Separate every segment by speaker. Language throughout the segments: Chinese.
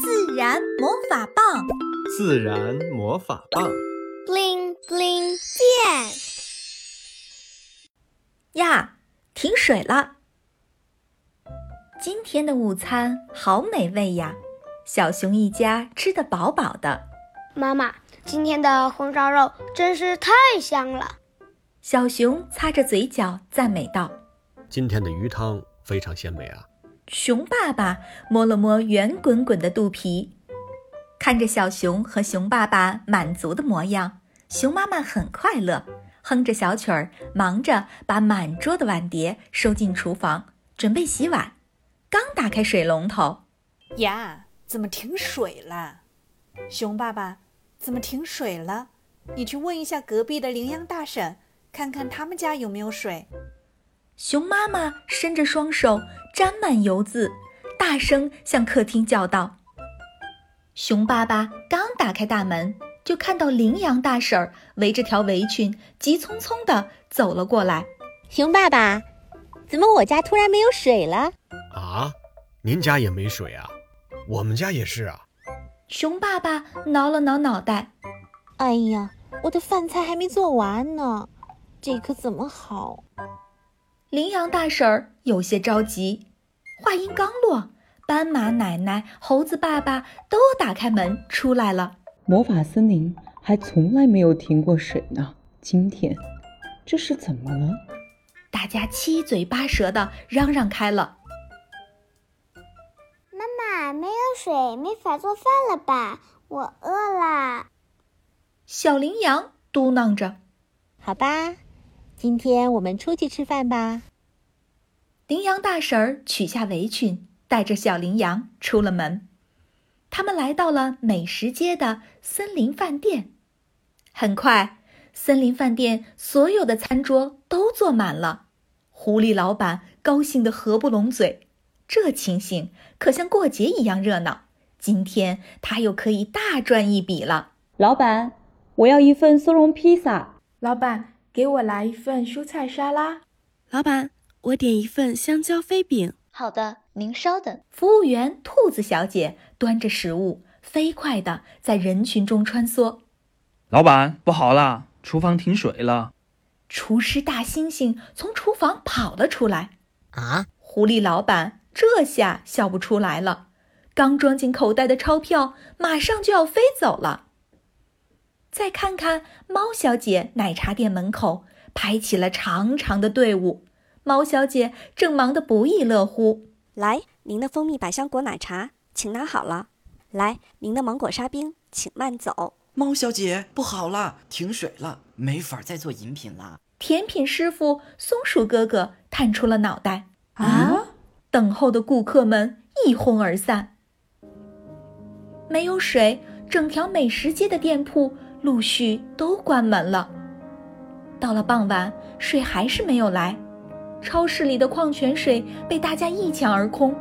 Speaker 1: 自然魔法棒，
Speaker 2: 自然魔法棒
Speaker 3: ，bling bling 变
Speaker 1: 呀！停水了。今天的午餐好美味呀，小熊一家吃得饱饱的。
Speaker 3: 妈妈，今天的红烧肉真是太香了。
Speaker 1: 小熊擦着嘴角赞美道：“
Speaker 2: 今天的鱼汤非常鲜美啊。”
Speaker 1: 熊爸爸摸了摸圆滚滚的肚皮，看着小熊和熊爸爸满足的模样，熊妈妈很快乐，哼着小曲儿，忙着把满桌的碗碟收进厨房，准备洗碗。刚打开水龙头，
Speaker 4: 呀，怎么停水了？熊爸爸，怎么停水了？你去问一下隔壁的羚羊大婶，看看他们家有没有水。
Speaker 1: 熊妈妈伸着双手，沾满油渍，大声向客厅叫道：“熊爸爸刚打开大门，就看到羚羊大婶儿围着条围裙，急匆匆地走了过来。
Speaker 5: 熊爸爸，怎么我家突然没有水了？
Speaker 2: 啊，您家也没水啊？我们家也是啊。”
Speaker 1: 熊爸爸挠了挠脑袋：“
Speaker 5: 哎呀，我的饭菜还没做完呢，这可怎么好？”
Speaker 1: 羚羊大婶儿有些着急，话音刚落，斑马奶奶、猴子爸爸都打开门出来了。
Speaker 6: 魔法森林还从来没有停过水呢，今天这是怎么了？
Speaker 1: 大家七嘴八舌的嚷嚷开了。
Speaker 3: 妈妈，没有水，没法做饭了吧？我饿了。
Speaker 1: 小羚羊嘟囔着：“
Speaker 5: 好吧。”今天我们出去吃饭吧。
Speaker 1: 羚羊大婶儿取下围裙，带着小羚羊出了门。他们来到了美食街的森林饭店。很快，森林饭店所有的餐桌都坐满了。狐狸老板高兴得合不拢嘴，这情形可像过节一样热闹。今天他又可以大赚一笔了。
Speaker 6: 老板，我要一份松茸披萨。
Speaker 7: 老板。给我来一份蔬菜沙拉，
Speaker 8: 老板，我点一份香蕉飞饼。
Speaker 9: 好的，您稍等。
Speaker 1: 服务员兔子小姐端着食物，飞快地在人群中穿梭。
Speaker 10: 老板，不好了，厨房停水了。
Speaker 1: 厨师大猩猩从厨房跑了出来。
Speaker 11: 啊！
Speaker 1: 狐狸老板这下笑不出来了，刚装进口袋的钞票马上就要飞走了。再看看猫小姐奶茶店门口排起了长长的队伍，猫小姐正忙得不亦乐乎。
Speaker 12: 来，您的蜂蜜百香果奶茶，请拿好了。来，您的芒果沙冰，请慢走。
Speaker 11: 猫小姐，不好了，停水了，没法再做饮品了。
Speaker 1: 甜品师傅松鼠哥哥探出了脑袋。
Speaker 7: 啊！
Speaker 1: 等候的顾客们一哄而散。没有水，整条美食街的店铺。陆续都关门了。到了傍晚，水还是没有来，超市里的矿泉水被大家一抢而空。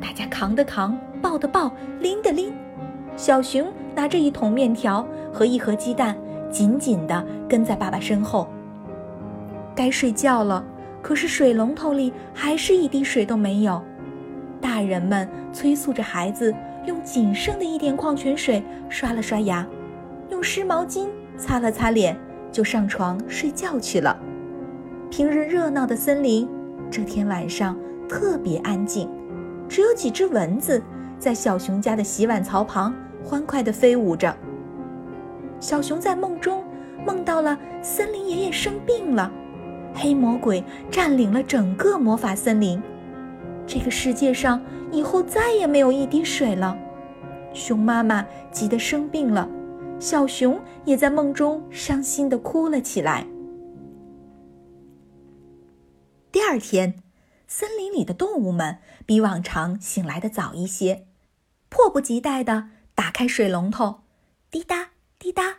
Speaker 1: 大家扛的扛，抱的抱，拎的拎。小熊拿着一桶面条和一盒鸡蛋，紧紧地跟在爸爸身后。该睡觉了，可是水龙头里还是一滴水都没有。大人们催促着孩子用仅剩的一点矿泉水刷了刷牙。用湿毛巾擦了擦脸，就上床睡觉去了。平日热闹的森林，这天晚上特别安静，只有几只蚊子在小熊家的洗碗槽旁欢快地飞舞着。小熊在梦中梦到了森林爷爷生病了，黑魔鬼占领了整个魔法森林，这个世界上以后再也没有一滴水了。熊妈妈急得生病了。小熊也在梦中伤心的哭了起来。第二天，森林里的动物们比往常醒来的早一些，迫不及待的打开水龙头，滴答滴答，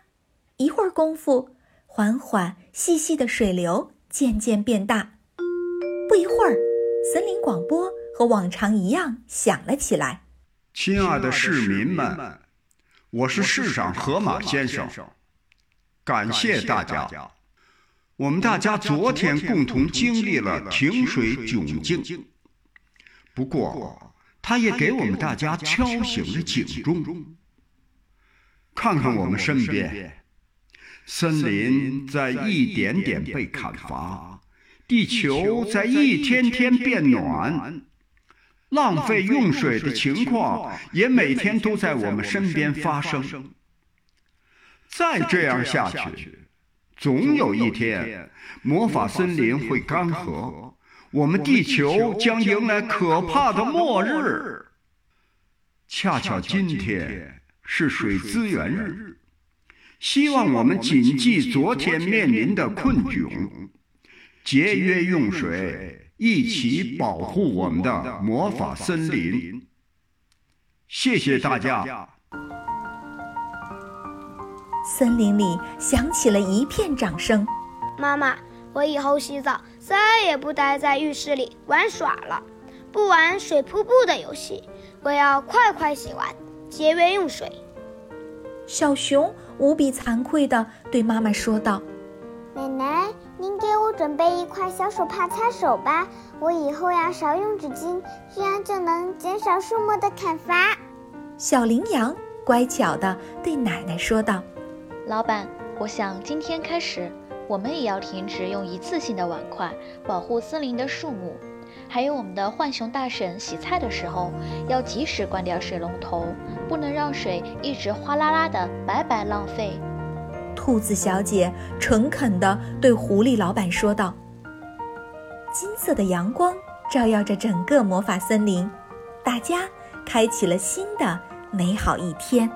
Speaker 1: 一会儿功夫，缓缓细细的水流渐渐变大。不一会儿，森林广播和往常一样响了起来：“
Speaker 13: 亲爱的市民们。”我是市长河马先生，感谢大家。我们大家昨天共同经历了停水窘境，不过它也给我们大家敲醒了警钟。看看我们身边，森林在一点点被砍伐，地球在一天天变暖，浪费用水的情况也每天都在我们身边发生。再这样下去，总有一天，魔法森林会干涸，我们地球将迎来可怕的末日。恰巧今天。是水资源日，希望我们谨记昨天面临的困窘，节约用水，一起保护我们的魔法森林。谢谢大家。
Speaker 1: 森林里响起了一片掌声。
Speaker 3: 妈妈，我以后洗澡再也不待在浴室里玩耍了，不玩水瀑布的游戏，我要快快洗完。节约用水。
Speaker 1: 小熊无比惭愧地对妈妈说道：“
Speaker 3: 奶奶，您给我准备一块小手帕擦手吧，我以后要少用纸巾，这样就能减少树木的砍伐。”
Speaker 1: 小羚羊乖巧地对奶奶说道：“
Speaker 9: 老板，我想今天开始，我们也要停止用一次性的碗筷，保护森林的树木。”还有我们的浣熊大婶洗菜的时候，要及时关掉水龙头，不能让水一直哗啦啦的白白浪费。
Speaker 1: 兔子小姐诚恳地对狐狸老板说道：“金色的阳光照耀着整个魔法森林，大家开启了新的美好一天。”